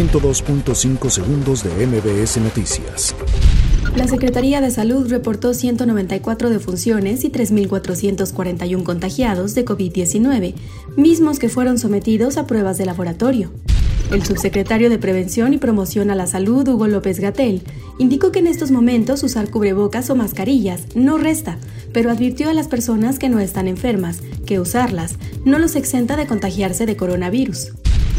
102.5 segundos de MBS Noticias. La Secretaría de Salud reportó 194 defunciones y 3.441 contagiados de COVID-19, mismos que fueron sometidos a pruebas de laboratorio. El subsecretario de Prevención y Promoción a la Salud, Hugo López Gatel, indicó que en estos momentos usar cubrebocas o mascarillas no resta, pero advirtió a las personas que no están enfermas que usarlas no los exenta de contagiarse de coronavirus.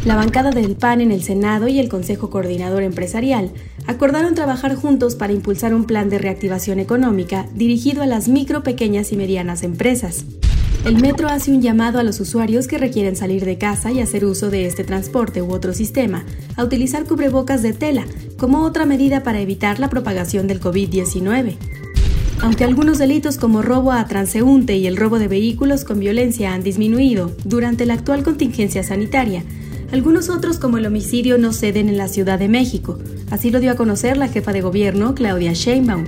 La bancada del PAN en el Senado y el Consejo Coordinador Empresarial acordaron trabajar juntos para impulsar un plan de reactivación económica dirigido a las micro, pequeñas y medianas empresas. El metro hace un llamado a los usuarios que requieren salir de casa y hacer uso de este transporte u otro sistema a utilizar cubrebocas de tela como otra medida para evitar la propagación del COVID-19. Aunque algunos delitos como robo a transeúnte y el robo de vehículos con violencia han disminuido durante la actual contingencia sanitaria, algunos otros, como el homicidio, no ceden en la Ciudad de México. Así lo dio a conocer la jefa de gobierno, Claudia Sheinbaum.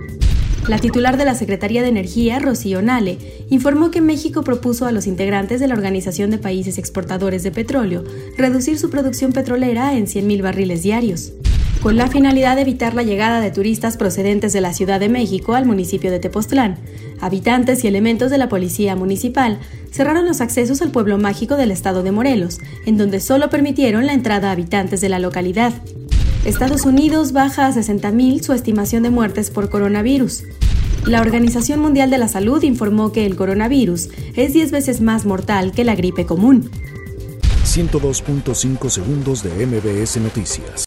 La titular de la Secretaría de Energía, Rocío Nale, informó que México propuso a los integrantes de la Organización de Países Exportadores de Petróleo reducir su producción petrolera en 100.000 barriles diarios con la finalidad de evitar la llegada de turistas procedentes de la Ciudad de México al municipio de Tepoztlán. Habitantes y elementos de la Policía Municipal cerraron los accesos al pueblo mágico del estado de Morelos, en donde solo permitieron la entrada a habitantes de la localidad. Estados Unidos baja a 60.000 su estimación de muertes por coronavirus. La Organización Mundial de la Salud informó que el coronavirus es 10 veces más mortal que la gripe común. 102.5 segundos de MBS Noticias.